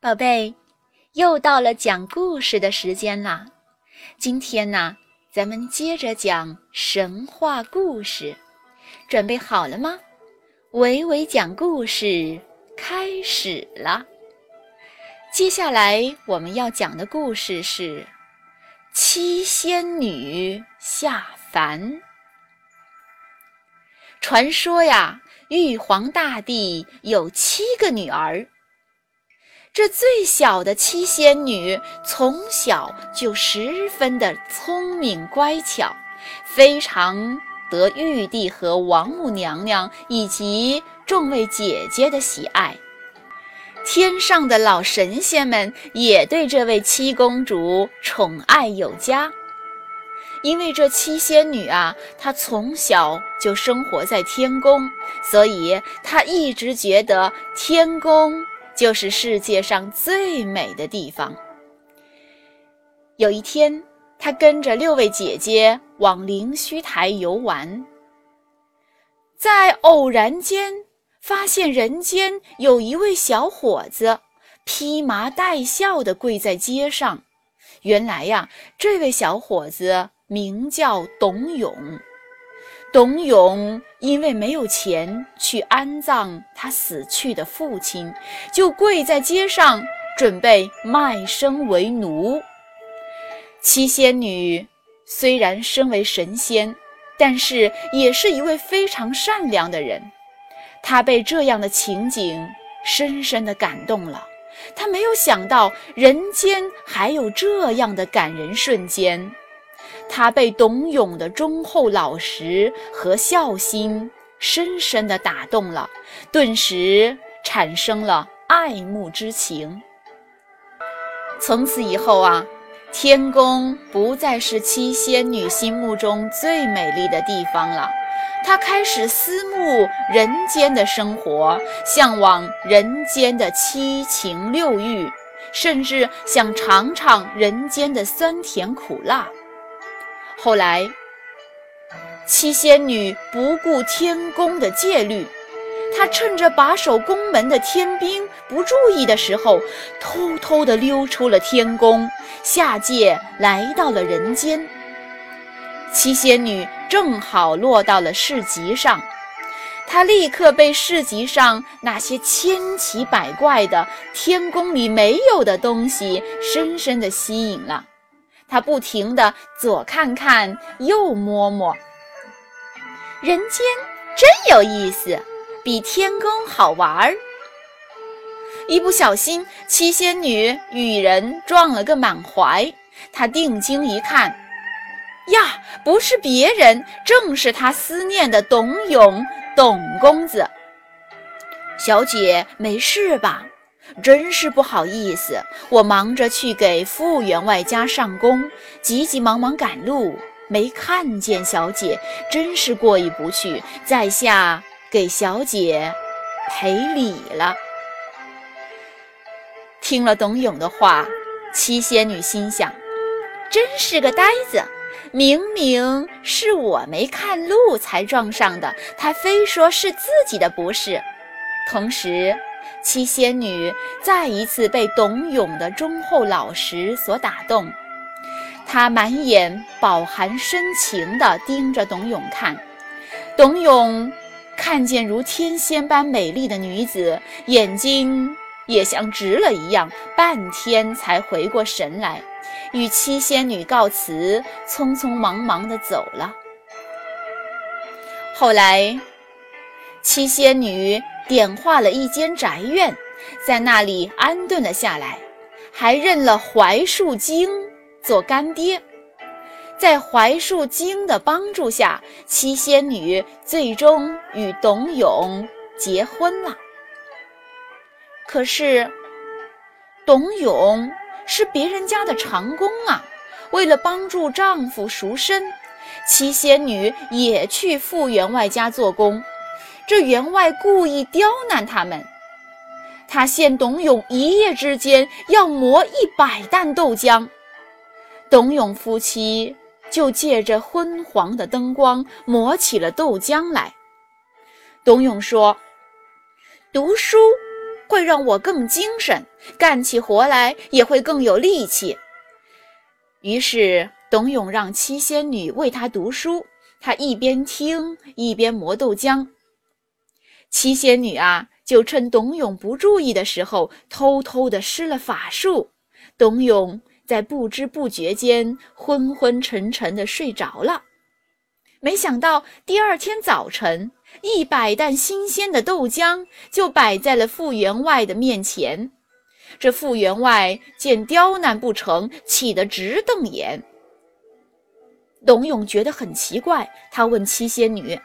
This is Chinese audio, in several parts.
宝贝，又到了讲故事的时间啦！今天呢，咱们接着讲神话故事，准备好了吗？伟伟讲故事开始了。接下来我们要讲的故事是七仙女下凡。传说呀，玉皇大帝有七个女儿。这最小的七仙女从小就十分的聪明乖巧，非常得玉帝和王母娘娘以及众位姐姐的喜爱。天上的老神仙们也对这位七公主宠爱有加。因为这七仙女啊，她从小就生活在天宫，所以她一直觉得天宫。就是世界上最美的地方。有一天，他跟着六位姐姐往灵虚台游玩，在偶然间发现人间有一位小伙子披麻戴孝地跪在街上。原来呀，这位小伙子名叫董永。董永因为没有钱去安葬他死去的父亲，就跪在街上准备卖身为奴。七仙女虽然身为神仙，但是也是一位非常善良的人。她被这样的情景深深的感动了。她没有想到人间还有这样的感人瞬间。他被董永的忠厚老实和孝心深深地打动了，顿时产生了爱慕之情。从此以后啊，天宫不再是七仙女心目中最美丽的地方了，她开始思慕人间的生活，向往人间的七情六欲，甚至想尝尝人间的酸甜苦辣。后来，七仙女不顾天宫的戒律，她趁着把守宫门的天兵不注意的时候，偷偷地溜出了天宫，下界来到了人间。七仙女正好落到了市集上，她立刻被市集上那些千奇百怪的天宫里没有的东西深深地吸引了。他不停地左看看，右摸摸，人间真有意思，比天宫好玩儿。一不小心，七仙女与人撞了个满怀。她定睛一看，呀，不是别人，正是她思念的董永，董公子。小姐，没事吧？真是不好意思，我忙着去给傅员外家上工，急急忙忙赶路，没看见小姐，真是过意不去，在下给小姐赔礼了。听了董永的话，七仙女心想：真是个呆子，明明是我没看路才撞上的，他非说是自己的不是，同时。七仙女再一次被董永的忠厚老实所打动，她满眼饱含深情地盯着董永看。董永看见如天仙般美丽的女子，眼睛也像直了一样，半天才回过神来，与七仙女告辞，匆匆忙忙地走了。后来，七仙女。点化了一间宅院，在那里安顿了下来，还认了槐树精做干爹。在槐树精的帮助下，七仙女最终与董永结婚了。可是，董永是别人家的长工啊，为了帮助丈夫赎身，七仙女也去傅员外家做工。这员外故意刁难他们，他限董永一夜之间要磨一百担豆浆，董永夫妻就借着昏黄的灯光磨起了豆浆来。董永说：“读书会让我更精神，干起活来也会更有力气。于是，董永让七仙女为他读书，他一边听一边磨豆浆。七仙女啊，就趁董永不注意的时候，偷偷地施了法术。董永在不知不觉间昏昏沉沉地睡着了。没想到第二天早晨，一百担新鲜的豆浆就摆在了傅员外的面前。这傅员外见刁难不成，气得直瞪眼。董永觉得很奇怪，他问七仙女：“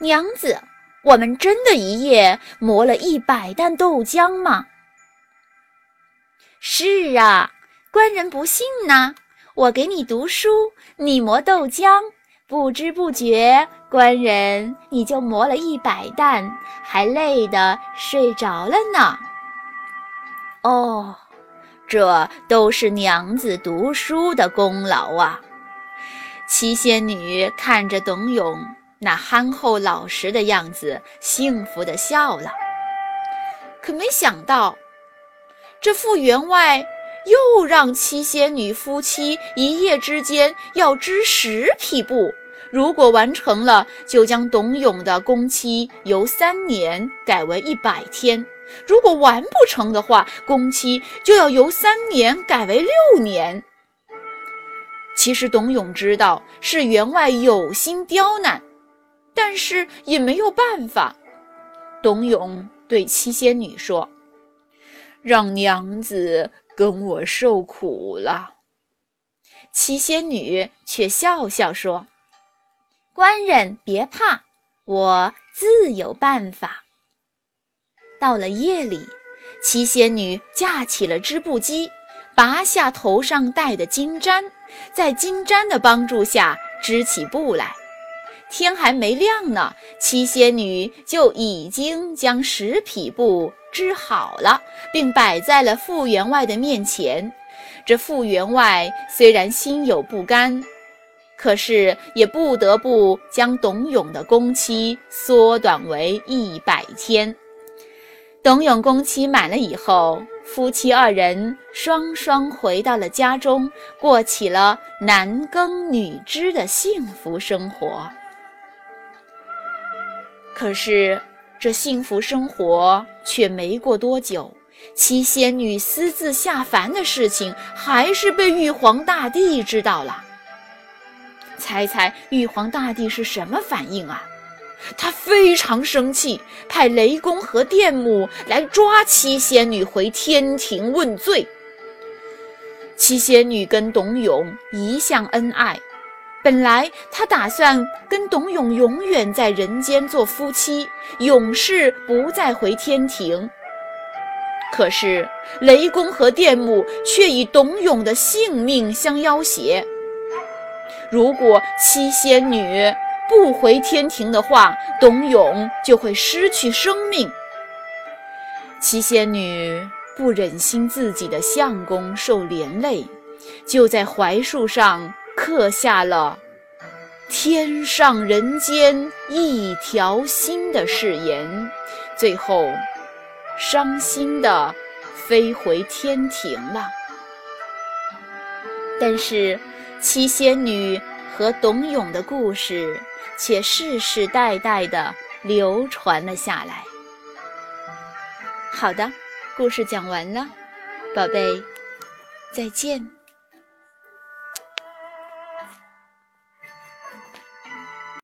娘子。”我们真的一夜磨了一百担豆浆吗？是啊，官人不信呢。我给你读书，你磨豆浆，不知不觉，官人你就磨了一百担，还累得睡着了呢。哦，这都是娘子读书的功劳啊！七仙女看着董永。那憨厚老实的样子，幸福地笑了。可没想到，这傅员外又让七仙女夫妻一夜之间要织十匹布，如果完成了，就将董永的工期由三年改为一百天；如果完不成的话，工期就要由三年改为六年。其实董永知道是员外有心刁难。但是也没有办法。董永对七仙女说：“让娘子跟我受苦了。”七仙女却笑笑说：“官人别怕，我自有办法。”到了夜里，七仙女架起了织布机，拔下头上戴的金簪，在金簪的帮助下织起布来。天还没亮呢，七仙女就已经将十匹布织好了，并摆在了傅员外的面前。这傅员外虽然心有不甘，可是也不得不将董永的工期缩短为一百天。董永工期满了以后，夫妻二人双双回到了家中，过起了男耕女织的幸福生活。可是，这幸福生活却没过多久，七仙女私自下凡的事情还是被玉皇大帝知道了。猜猜玉皇大帝是什么反应啊？他非常生气，派雷公和电母来抓七仙女回天庭问罪。七仙女跟董永一向恩爱。本来他打算跟董永永远在人间做夫妻，永世不再回天庭。可是雷公和电母却以董永的性命相要挟。如果七仙女不回天庭的话，董永就会失去生命。七仙女不忍心自己的相公受连累，就在槐树上。刻下了“天上人间一条心”的誓言，最后伤心的飞回天庭了。但是七仙女和董永的故事却世世代代的流传了下来。好的，故事讲完了，宝贝，再见。